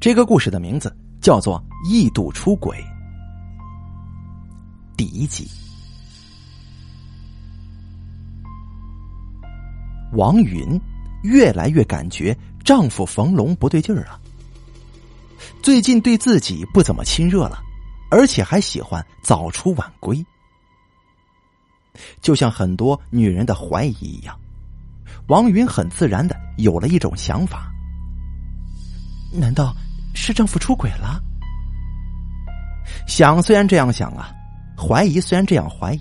这个故事的名字叫做《异度出轨》。第一集，王云越来越感觉丈夫冯龙不对劲儿啊，最近对自己不怎么亲热了，而且还喜欢早出晚归，就像很多女人的怀疑一样，王云很自然的有了一种想法：难道？是丈夫出轨了？想虽然这样想啊，怀疑虽然这样怀疑，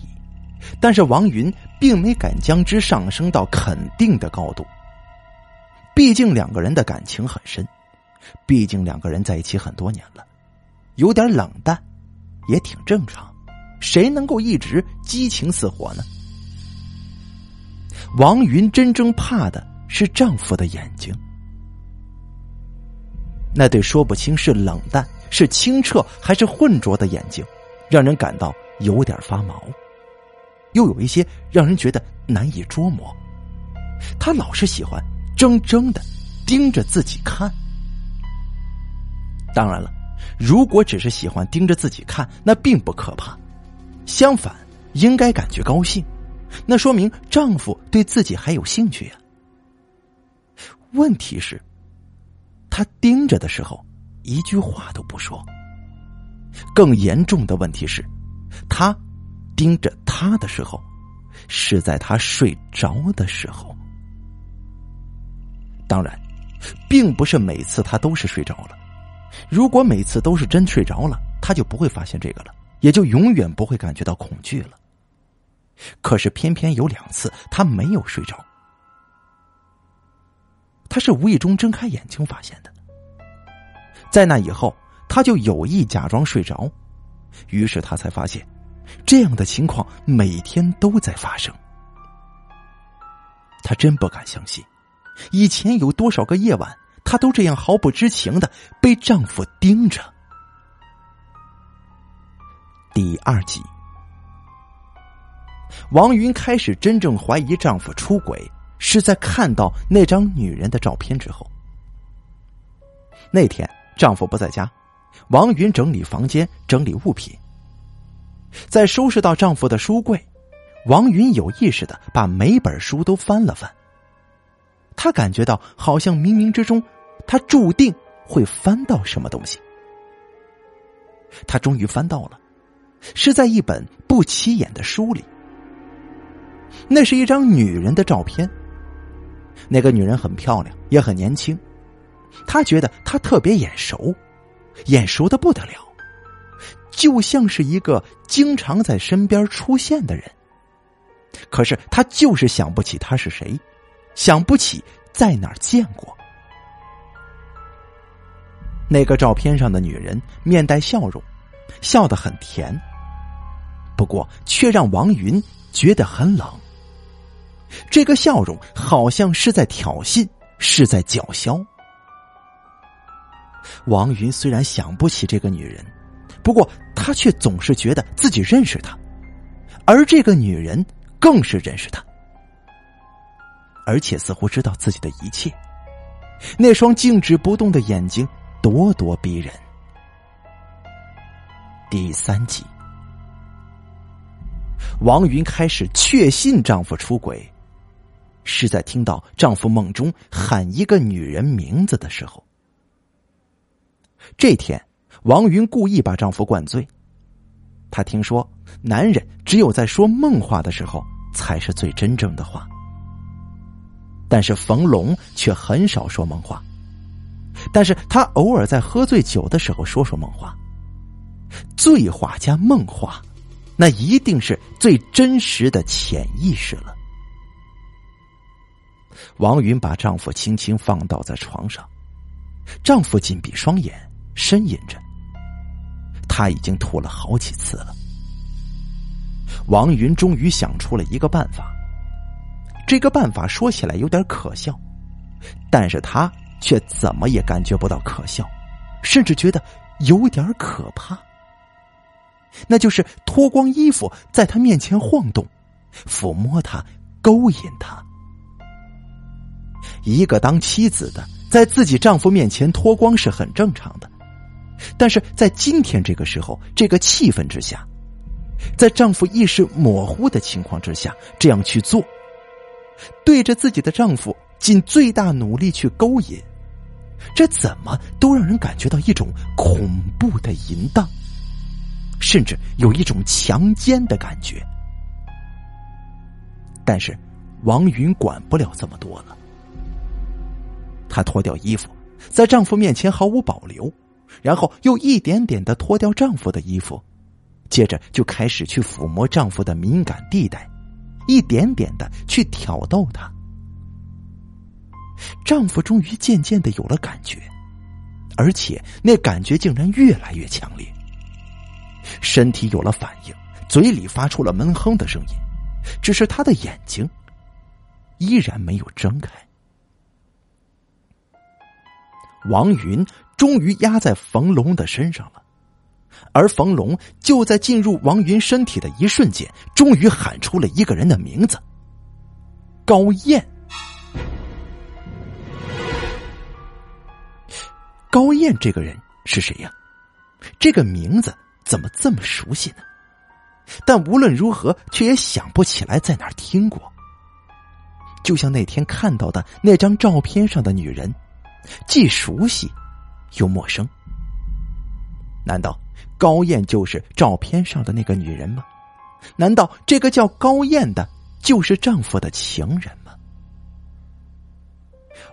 但是王云并没敢将之上升到肯定的高度。毕竟两个人的感情很深，毕竟两个人在一起很多年了，有点冷淡也挺正常。谁能够一直激情似火呢？王云真正怕的是丈夫的眼睛。那对说不清是冷淡、是清澈还是浑浊的眼睛，让人感到有点发毛，又有一些让人觉得难以捉摸。他老是喜欢怔怔的盯着自己看。当然了，如果只是喜欢盯着自己看，那并不可怕，相反，应该感觉高兴，那说明丈夫对自己还有兴趣呀。问题是。他盯着的时候，一句话都不说。更严重的问题是，他盯着他的时候，是在他睡着的时候。当然，并不是每次他都是睡着了。如果每次都是真睡着了，他就不会发现这个了，也就永远不会感觉到恐惧了。可是偏偏有两次他没有睡着。他是无意中睁开眼睛发现的，在那以后，他就有意假装睡着，于是他才发现，这样的情况每天都在发生。他真不敢相信，以前有多少个夜晚，她都这样毫不知情的被丈夫盯着。第二集，王云开始真正怀疑丈夫出轨。是在看到那张女人的照片之后。那天丈夫不在家，王云整理房间，整理物品。在收拾到丈夫的书柜，王云有意识的把每本书都翻了翻。她感觉到好像冥冥之中，她注定会翻到什么东西。他终于翻到了，是在一本不起眼的书里。那是一张女人的照片。那个女人很漂亮，也很年轻，他觉得她特别眼熟，眼熟的不得了，就像是一个经常在身边出现的人。可是他就是想不起她是谁，想不起在哪儿见过。那个照片上的女人面带笑容，笑得很甜，不过却让王云觉得很冷。这个笑容好像是在挑衅，是在叫嚣。王云虽然想不起这个女人，不过他却总是觉得自己认识她，而这个女人更是认识他，而且似乎知道自己的一切。那双静止不动的眼睛咄咄逼人。第三集，王云开始确信丈夫出轨。是在听到丈夫梦中喊一个女人名字的时候。这天，王云故意把丈夫灌醉。她听说，男人只有在说梦话的时候才是最真正的话。但是冯龙却很少说梦话，但是他偶尔在喝醉酒的时候说说梦话。醉话加梦话，那一定是最真实的潜意识了。王云把丈夫轻轻放倒在床上，丈夫紧闭双眼，呻吟着。他已经吐了好几次了。王云终于想出了一个办法。这个办法说起来有点可笑，但是他却怎么也感觉不到可笑，甚至觉得有点可怕。那就是脱光衣服在他面前晃动，抚摸他，勾引他。一个当妻子的，在自己丈夫面前脱光是很正常的，但是在今天这个时候，这个气氛之下，在丈夫意识模糊的情况之下，这样去做，对着自己的丈夫尽最大努力去勾引，这怎么都让人感觉到一种恐怖的淫荡，甚至有一种强奸的感觉。但是，王云管不了这么多了。她脱掉衣服，在丈夫面前毫无保留，然后又一点点的脱掉丈夫的衣服，接着就开始去抚摸丈夫的敏感地带，一点点的去挑逗他。丈夫终于渐渐的有了感觉，而且那感觉竟然越来越强烈，身体有了反应，嘴里发出了闷哼的声音。只是他的眼睛依然没有睁开。王云终于压在冯龙的身上了，而冯龙就在进入王云身体的一瞬间，终于喊出了一个人的名字：高燕。高燕这个人是谁呀？这个名字怎么这么熟悉呢？但无论如何，却也想不起来在哪儿听过。就像那天看到的那张照片上的女人，既熟悉又陌生。难道高燕就是照片上的那个女人吗？难道这个叫高燕的，就是丈夫的情人吗？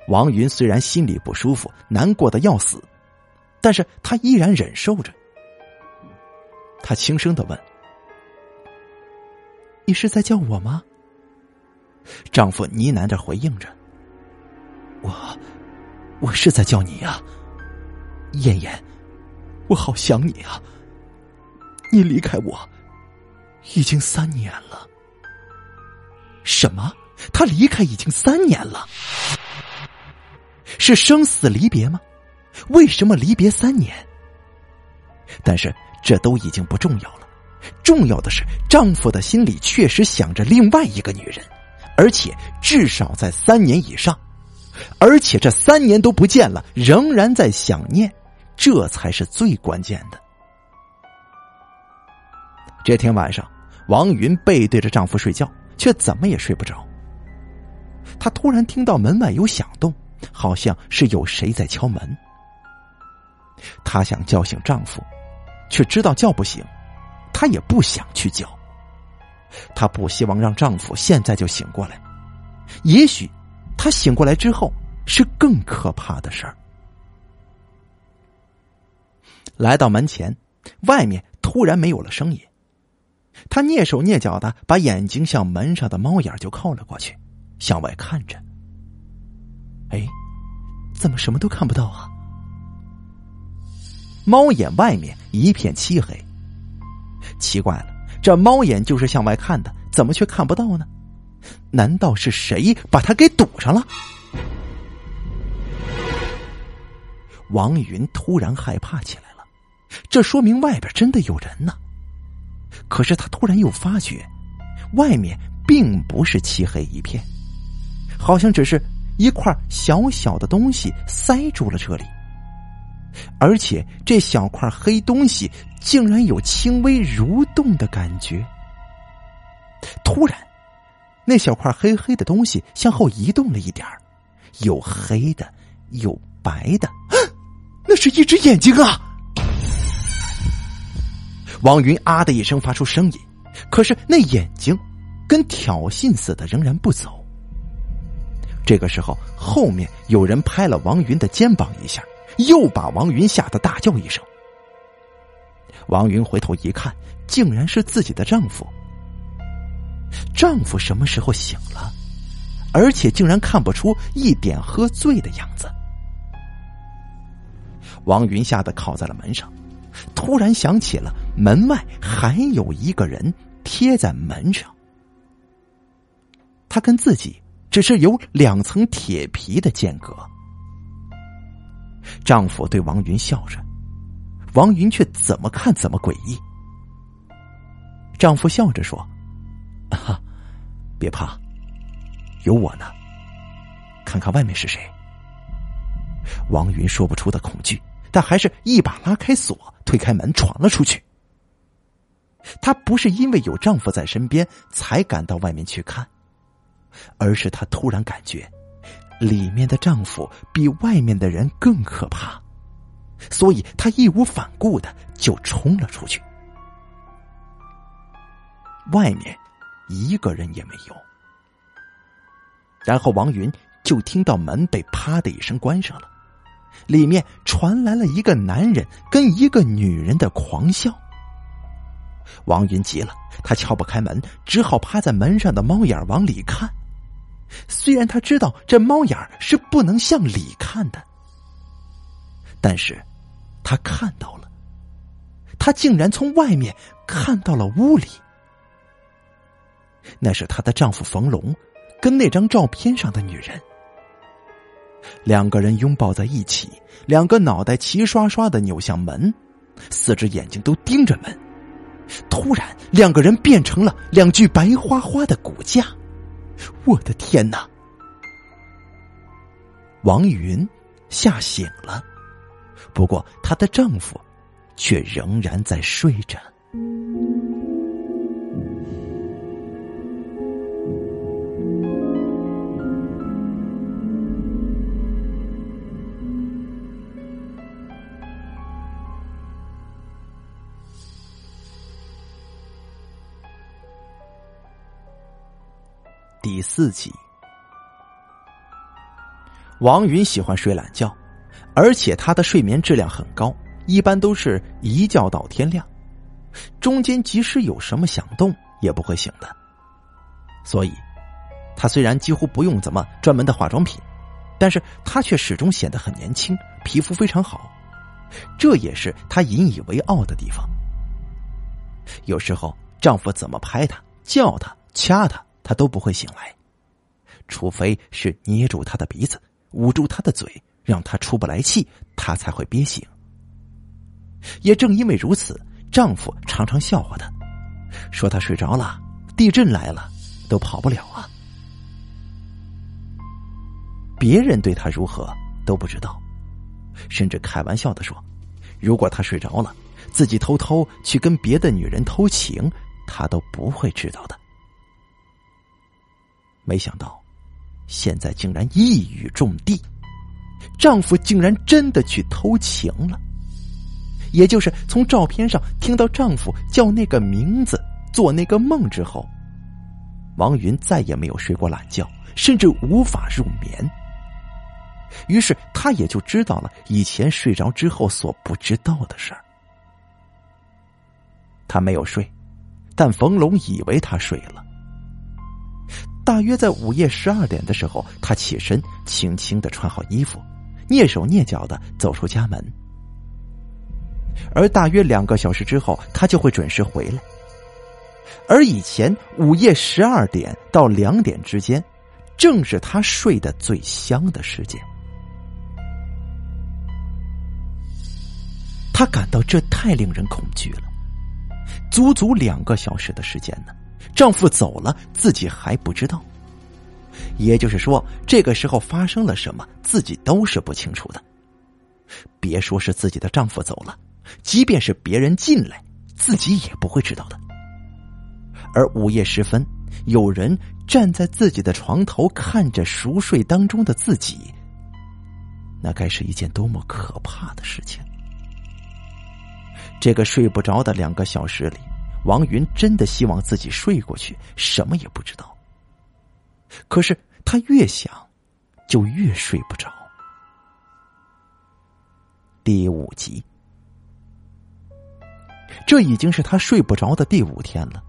王云虽然心里不舒服，难过的要死，但是她依然忍受着。她轻声的问。你是在叫我吗？丈夫呢喃着回应着：“我，我是在叫你呀，燕燕，我好想你啊！你离开我已经三年了。什么？他离开已经三年了？是生死离别吗？为什么离别三年？但是这都已经不重要了。”重要的是，丈夫的心里确实想着另外一个女人，而且至少在三年以上，而且这三年都不见了，仍然在想念，这才是最关键的。这天晚上，王云背对着丈夫睡觉，却怎么也睡不着。她突然听到门外有响动，好像是有谁在敲门。她想叫醒丈夫，却知道叫不醒。她也不想去叫，她不希望让丈夫现在就醒过来。也许，他醒过来之后是更可怕的事儿。来到门前，外面突然没有了声音。他蹑手蹑脚的把眼睛向门上的猫眼就靠了过去，向外看着。哎，怎么什么都看不到啊？猫眼外面一片漆黑。奇怪了，这猫眼就是向外看的，怎么却看不到呢？难道是谁把它给堵上了？王云突然害怕起来了，这说明外边真的有人呢。可是他突然又发觉，外面并不是漆黑一片，好像只是一块小小的东西塞住了这里。而且这小块黑东西竟然有轻微蠕动的感觉。突然，那小块黑黑的东西向后移动了一点有黑的，有白的，那是一只眼睛啊！王云啊的一声发出声音，可是那眼睛跟挑衅似的仍然不走。这个时候，后面有人拍了王云的肩膀一下。又把王云吓得大叫一声。王云回头一看，竟然是自己的丈夫。丈夫什么时候醒了？而且竟然看不出一点喝醉的样子。王云吓得靠在了门上，突然想起了门外还有一个人贴在门上。他跟自己只是有两层铁皮的间隔。丈夫对王云笑着，王云却怎么看怎么诡异。丈夫笑着说：“哈，别怕，有我呢。看看外面是谁。”王云说不出的恐惧，但还是一把拉开锁，推开门，闯了出去。她不是因为有丈夫在身边才敢到外面去看，而是她突然感觉，里面的丈夫比外面的人更可怕，所以她义无反顾的就冲了出去。外面一个人也没有，然后王云就听到门被啪的一声关上了，里面传来了一个男人跟一个女人的狂笑。王云急了，他敲不开门，只好趴在门上的猫眼往里看。虽然他知道这猫眼是不能向里看的，但是，他看到了，他竟然从外面看到了屋里。那是她的丈夫冯龙，跟那张照片上的女人，两个人拥抱在一起，两个脑袋齐刷刷的扭向门，四只眼睛都盯着门。突然，两个人变成了两具白花花的骨架。我的天哪！王云吓醒了，不过她的丈夫却仍然在睡着。第四集，王云喜欢睡懒觉，而且他的睡眠质量很高，一般都是一觉到天亮，中间即使有什么响动也不会醒的。所以，他虽然几乎不用怎么专门的化妆品，但是他却始终显得很年轻，皮肤非常好，这也是他引以为傲的地方。有时候，丈夫怎么拍他、叫他、掐他。他都不会醒来，除非是捏住他的鼻子，捂住他的嘴，让他出不来气，他才会憋醒。也正因为如此，丈夫常常笑话她，说她睡着了，地震来了都跑不了啊。别人对她如何都不知道，甚至开玩笑的说，如果她睡着了，自己偷偷去跟别的女人偷情，她都不会知道的。没想到，现在竟然一语中的，丈夫竟然真的去偷情了。也就是从照片上听到丈夫叫那个名字、做那个梦之后，王云再也没有睡过懒觉，甚至无法入眠。于是她也就知道了以前睡着之后所不知道的事儿。她没有睡，但冯龙以为她睡了。大约在午夜十二点的时候，他起身，轻轻的穿好衣服，蹑手蹑脚的走出家门。而大约两个小时之后，他就会准时回来。而以前午夜十二点到两点之间，正是他睡得最香的时间。他感到这太令人恐惧了，足足两个小时的时间呢。丈夫走了，自己还不知道。也就是说，这个时候发生了什么，自己都是不清楚的。别说是自己的丈夫走了，即便是别人进来，自己也不会知道的。而午夜时分，有人站在自己的床头，看着熟睡当中的自己，那该是一件多么可怕的事情！这个睡不着的两个小时里。王云真的希望自己睡过去，什么也不知道。可是他越想，就越睡不着。第五集，这已经是她睡不着的第五天了，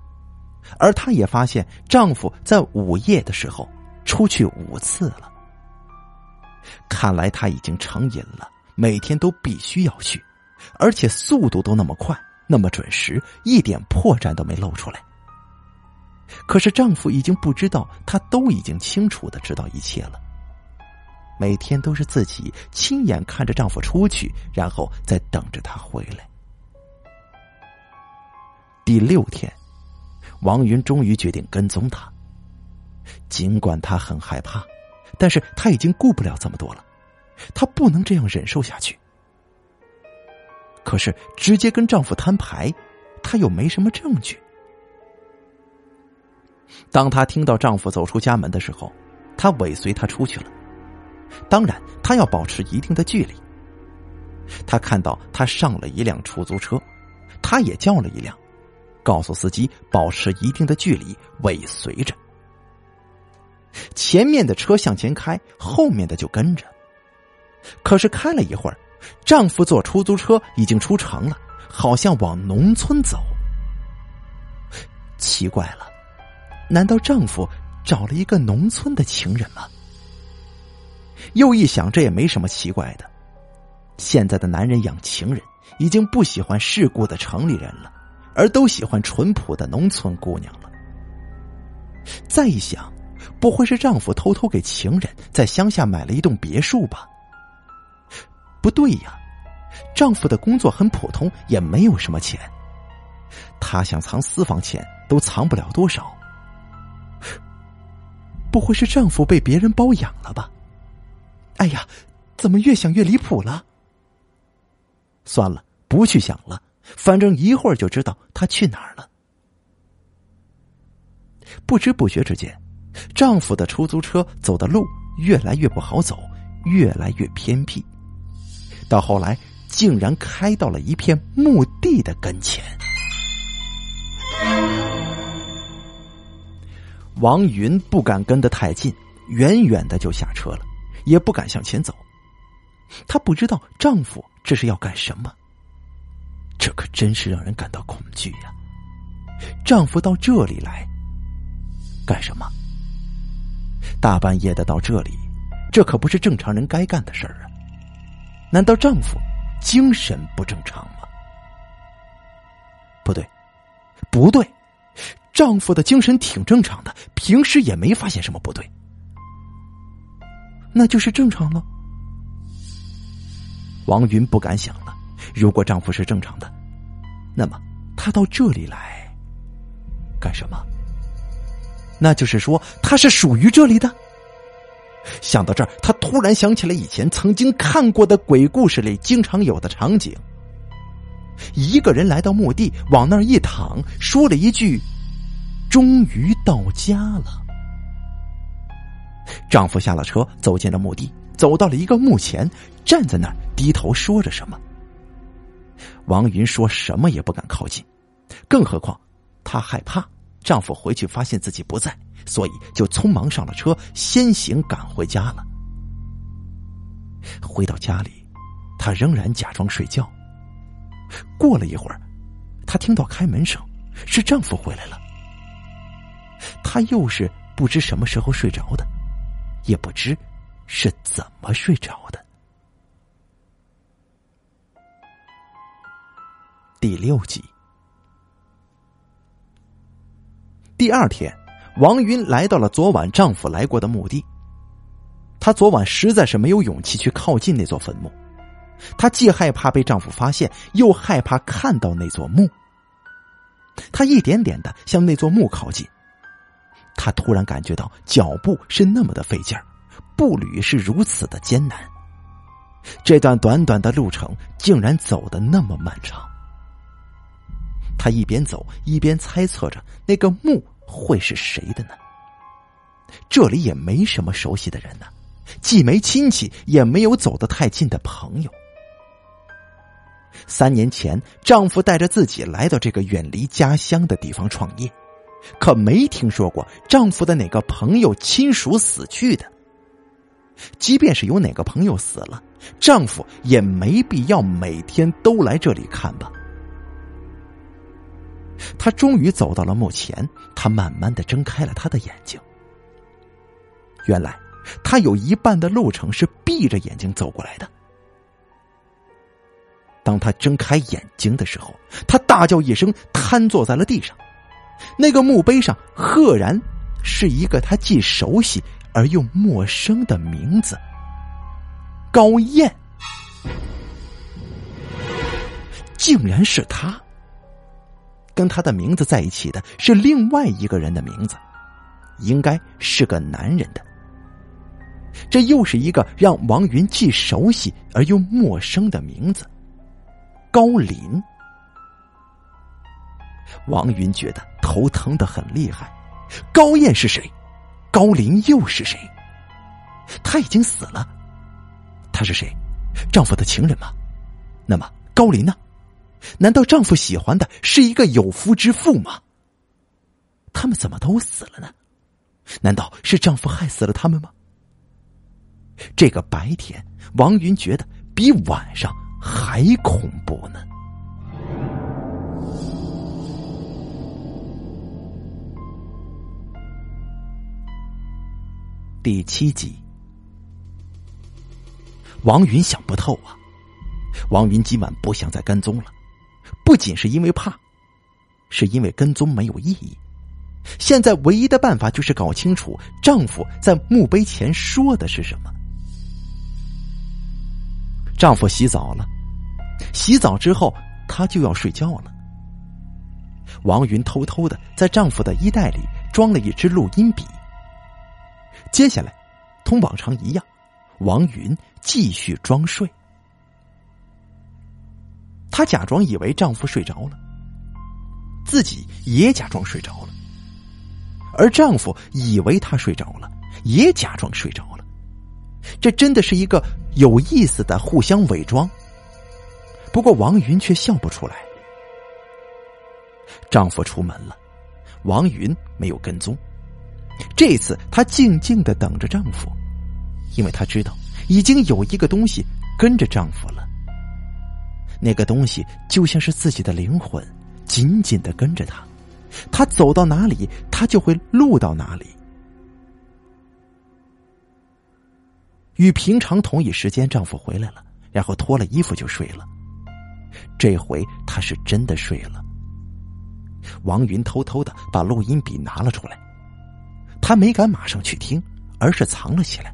而她也发现丈夫在午夜的时候出去五次了。看来他已经成瘾了，每天都必须要去，而且速度都那么快。那么准时，一点破绽都没露出来。可是丈夫已经不知道，她都已经清楚的知道一切了。每天都是自己亲眼看着丈夫出去，然后再等着他回来。第六天，王云终于决定跟踪他。尽管他很害怕，但是他已经顾不了这么多了。他不能这样忍受下去。可是直接跟丈夫摊牌，她又没什么证据。当她听到丈夫走出家门的时候，她尾随他出去了。当然，她要保持一定的距离。她看到他上了一辆出租车，她也叫了一辆，告诉司机保持一定的距离，尾随着。前面的车向前开，后面的就跟着。可是开了一会儿，丈夫坐出租车已经出城了，好像往农村走。奇怪了，难道丈夫找了一个农村的情人吗？又一想，这也没什么奇怪的。现在的男人养情人，已经不喜欢世故的城里人了，而都喜欢淳朴的农村姑娘了。再一想，不会是丈夫偷偷给情人在乡下买了一栋别墅吧？不对呀，丈夫的工作很普通，也没有什么钱。他想藏私房钱，都藏不了多少。不会是丈夫被别人包养了吧？哎呀，怎么越想越离谱了？算了，不去想了，反正一会儿就知道他去哪儿了。不知不觉之间，丈夫的出租车走的路越来越不好走，越来越偏僻。到后来，竟然开到了一片墓地的跟前。王云不敢跟得太近，远远的就下车了，也不敢向前走。她不知道丈夫这是要干什么，这可真是让人感到恐惧呀！丈夫到这里来干什么？大半夜的到这里，这可不是正常人该干的事儿啊！难道丈夫精神不正常吗？不对，不对，丈夫的精神挺正常的，平时也没发现什么不对，那就是正常了。王云不敢想了，如果丈夫是正常的，那么他到这里来干什么？那就是说他是属于这里的。想到这儿，他突然想起了以前曾经看过的鬼故事里经常有的场景：一个人来到墓地，往那儿一躺，说了一句：“终于到家了。”丈夫下了车，走进了墓地，走到了一个墓前，站在那儿低头说着什么。王云说什么也不敢靠近，更何况她害怕丈夫回去发现自己不在。所以就匆忙上了车，先行赶回家了。回到家里，她仍然假装睡觉。过了一会儿，她听到开门声，是丈夫回来了。她又是不知什么时候睡着的，也不知是怎么睡着的。第六集，第二天。王云来到了昨晚丈夫来过的墓地。她昨晚实在是没有勇气去靠近那座坟墓，她既害怕被丈夫发现，又害怕看到那座墓。她一点点的向那座墓靠近，她突然感觉到脚步是那么的费劲儿，步履是如此的艰难。这段短短的路程竟然走得那么漫长。她一边走一边猜测着那个墓。会是谁的呢？这里也没什么熟悉的人呢，既没亲戚，也没有走得太近的朋友。三年前，丈夫带着自己来到这个远离家乡的地方创业，可没听说过丈夫的哪个朋友亲属死去的。即便是有哪个朋友死了，丈夫也没必要每天都来这里看吧。他终于走到了墓前，他慢慢的睁开了他的眼睛。原来，他有一半的路程是闭着眼睛走过来的。当他睁开眼睛的时候，他大叫一声，瘫坐在了地上。那个墓碑上赫然是一个他既熟悉而又陌生的名字——高燕，竟然是他。跟他的名字在一起的是另外一个人的名字，应该是个男人的。这又是一个让王云既熟悉而又陌生的名字——高林。王云觉得头疼的很厉害。高燕是谁？高林又是谁？他已经死了。他是谁？丈夫的情人吗？那么高林呢？难道丈夫喜欢的是一个有夫之妇吗？他们怎么都死了呢？难道是丈夫害死了他们吗？这个白天，王云觉得比晚上还恐怖呢。第七集，王云想不透啊！王云今晚不想再跟踪了，不仅是因为怕，是因为跟踪没有意义。现在唯一的办法就是搞清楚丈夫在墓碑前说的是什么。丈夫洗澡了，洗澡之后她就要睡觉了。王云偷偷的在丈夫的衣袋里装了一支录音笔。接下来，同往常一样，王云继续装睡。她假装以为丈夫睡着了，自己也假装睡着了。而丈夫以为她睡着了，也假装睡着了。这真的是一个有意思的互相伪装。不过王云却笑不出来。丈夫出门了，王云没有跟踪。这次她静静的等着丈夫，因为她知道已经有一个东西跟着丈夫了。那个东西就像是自己的灵魂，紧紧的跟着他。他走到哪里，他就会录到哪里。与平常同一时间，丈夫回来了，然后脱了衣服就睡了。这回他是真的睡了。王云偷偷的把录音笔拿了出来，她没敢马上去听，而是藏了起来。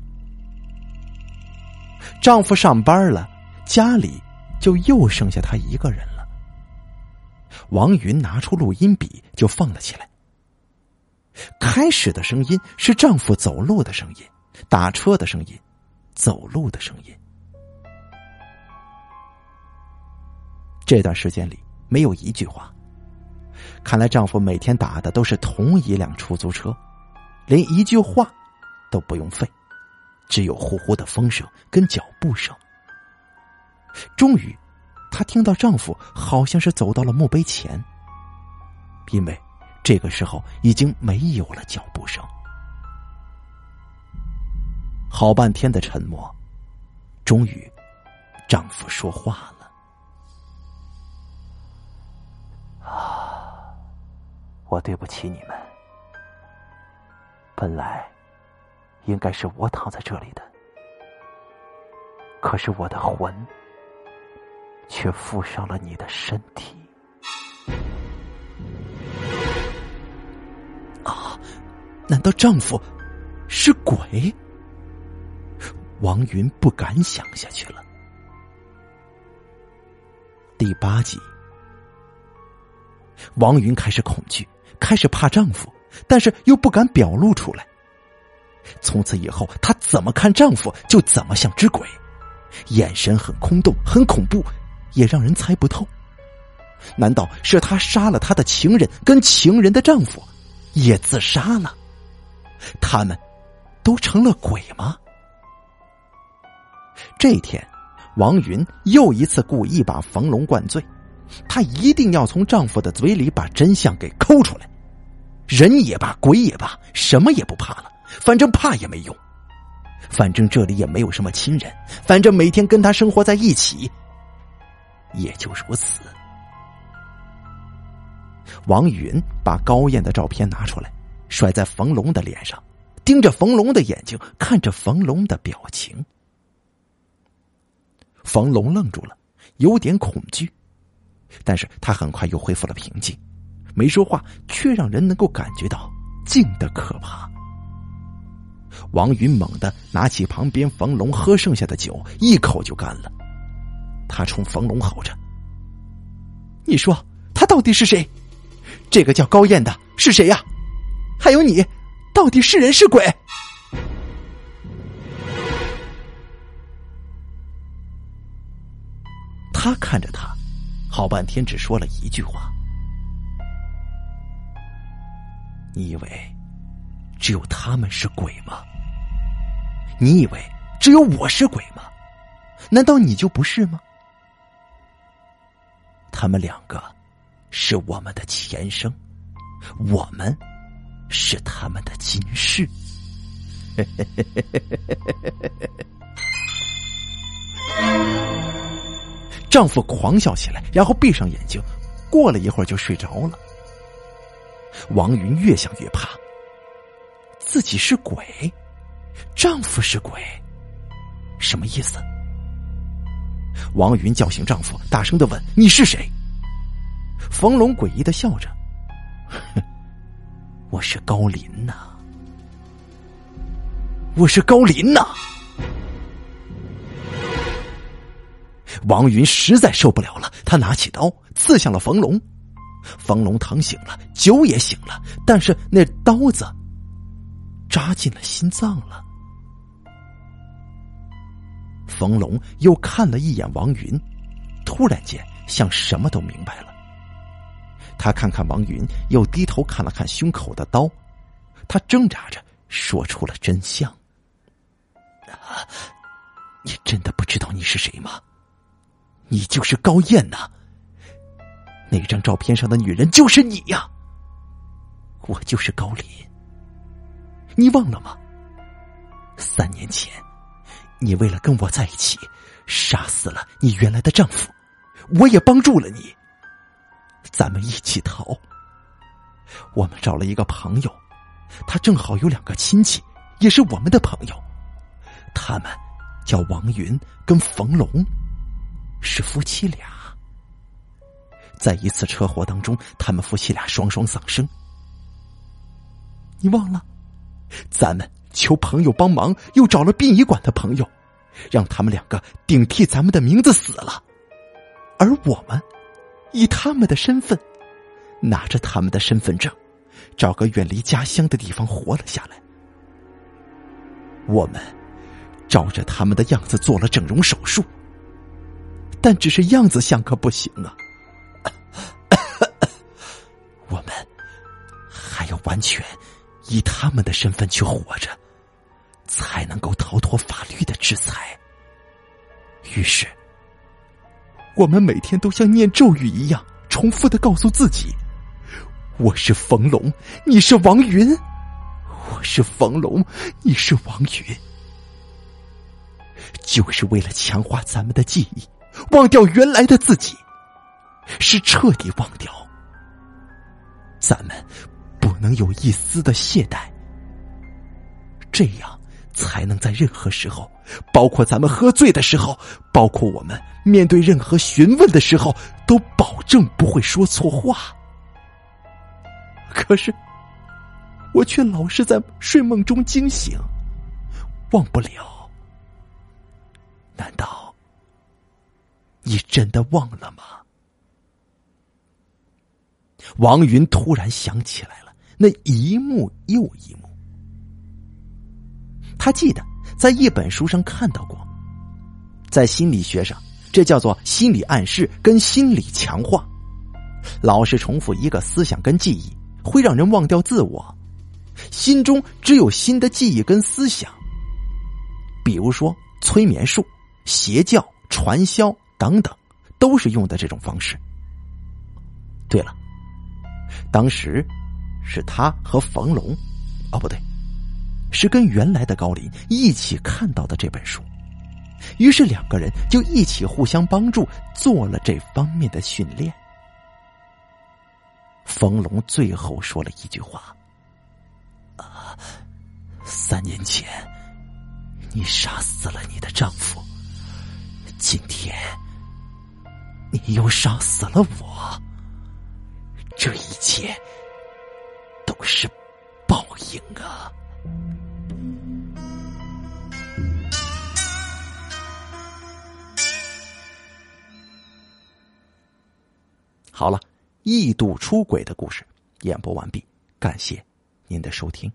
丈夫上班了，家里就又剩下她一个人了。王云拿出录音笔就放了起来。开始的声音是丈夫走路的声音，打车的声音，走路的声音。这段时间里没有一句话。看来丈夫每天打的都是同一辆出租车，连一句话都不用费，只有呼呼的风声跟脚步声。终于。她听到丈夫好像是走到了墓碑前，因为这个时候已经没有了脚步声。好半天的沉默，终于，丈夫说话了：“啊，我对不起你们。本来应该是我躺在这里的，可是我的魂。”却附上了你的身体啊！难道丈夫是鬼？王云不敢想下去了。第八集，王云开始恐惧，开始怕丈夫，但是又不敢表露出来。从此以后，她怎么看丈夫，就怎么像只鬼，眼神很空洞，很恐怖。也让人猜不透，难道是她杀了她的情人，跟情人的丈夫也自杀了？他们都成了鬼吗？这天，王云又一次故意把冯龙灌醉，她一定要从丈夫的嘴里把真相给抠出来。人也罢，鬼也罢，什么也不怕了，反正怕也没用，反正这里也没有什么亲人，反正每天跟他生活在一起。也就如此。王云把高燕的照片拿出来，甩在冯龙的脸上，盯着冯龙的眼睛，看着冯龙的表情。冯龙愣住了，有点恐惧，但是他很快又恢复了平静，没说话，却让人能够感觉到静的可怕。王云猛地拿起旁边冯龙喝剩下的酒，一口就干了。他冲冯龙吼着。你说他到底是谁？这个叫高燕的是谁呀？还有你到底是人是鬼？他看着他好半天只说了一句话。你以为只有他们是鬼吗？你以为只有我是鬼吗？难道你就不是吗？他们两个是我们的前生，我们是他们的今世。”丈夫狂笑起来，然后闭上眼睛，过了一会儿就睡着了。王云越想越怕，自己是鬼，丈夫是鬼，什么意思？王云叫醒丈夫，大声的问：“你是谁？”冯龙诡异的笑着：“我是高林呐，我是高林呐。”王云实在受不了了，他拿起刀刺向了冯龙。冯龙疼醒了，酒也醒了，但是那刀子扎进了心脏了。冯龙又看了一眼王云，突然间像什么都明白了。他看看王云，又低头看了看胸口的刀，他挣扎着说出了真相：“你真的不知道你是谁吗？”你就是高燕呐！那张照片上的女人就是你呀！我就是高林，你忘了吗？三年前，你为了跟我在一起，杀死了你原来的丈夫，我也帮助了你。咱们一起逃。我们找了一个朋友，他正好有两个亲戚，也是我们的朋友，他们叫王云跟冯龙。是夫妻俩，在一次车祸当中，他们夫妻俩双双丧生。你忘了？咱们求朋友帮忙，又找了殡仪馆的朋友，让他们两个顶替咱们的名字死了，而我们以他们的身份，拿着他们的身份证，找个远离家乡的地方活了下来。我们照着他们的样子做了整容手术。但只是样子像，可不行啊！我们还要完全以他们的身份去活着，才能够逃脱法律的制裁。于是，我们每天都像念咒语一样，重复的告诉自己：“我是冯龙，你是王云；我是冯龙，你是王云。”就是为了强化咱们的记忆。忘掉原来的自己，是彻底忘掉。咱们不能有一丝的懈怠，这样才能在任何时候，包括咱们喝醉的时候，包括我们面对任何询问的时候，都保证不会说错话。可是，我却老是在睡梦中惊醒，忘不了。难道？你真的忘了吗？王云突然想起来了，那一幕又一幕。他记得在一本书上看到过，在心理学上，这叫做心理暗示跟心理强化。老是重复一个思想跟记忆，会让人忘掉自我，心中只有新的记忆跟思想。比如说催眠术、邪教、传销。等等，都是用的这种方式。对了，当时是他和冯龙，哦不对，是跟原来的高林一起看到的这本书，于是两个人就一起互相帮助做了这方面的训练。冯龙最后说了一句话：“啊，三年前你杀死了你的丈夫，今天。”你又杀死了我，这一切都是报应啊！好了，异度出轨的故事演播完毕，感谢您的收听。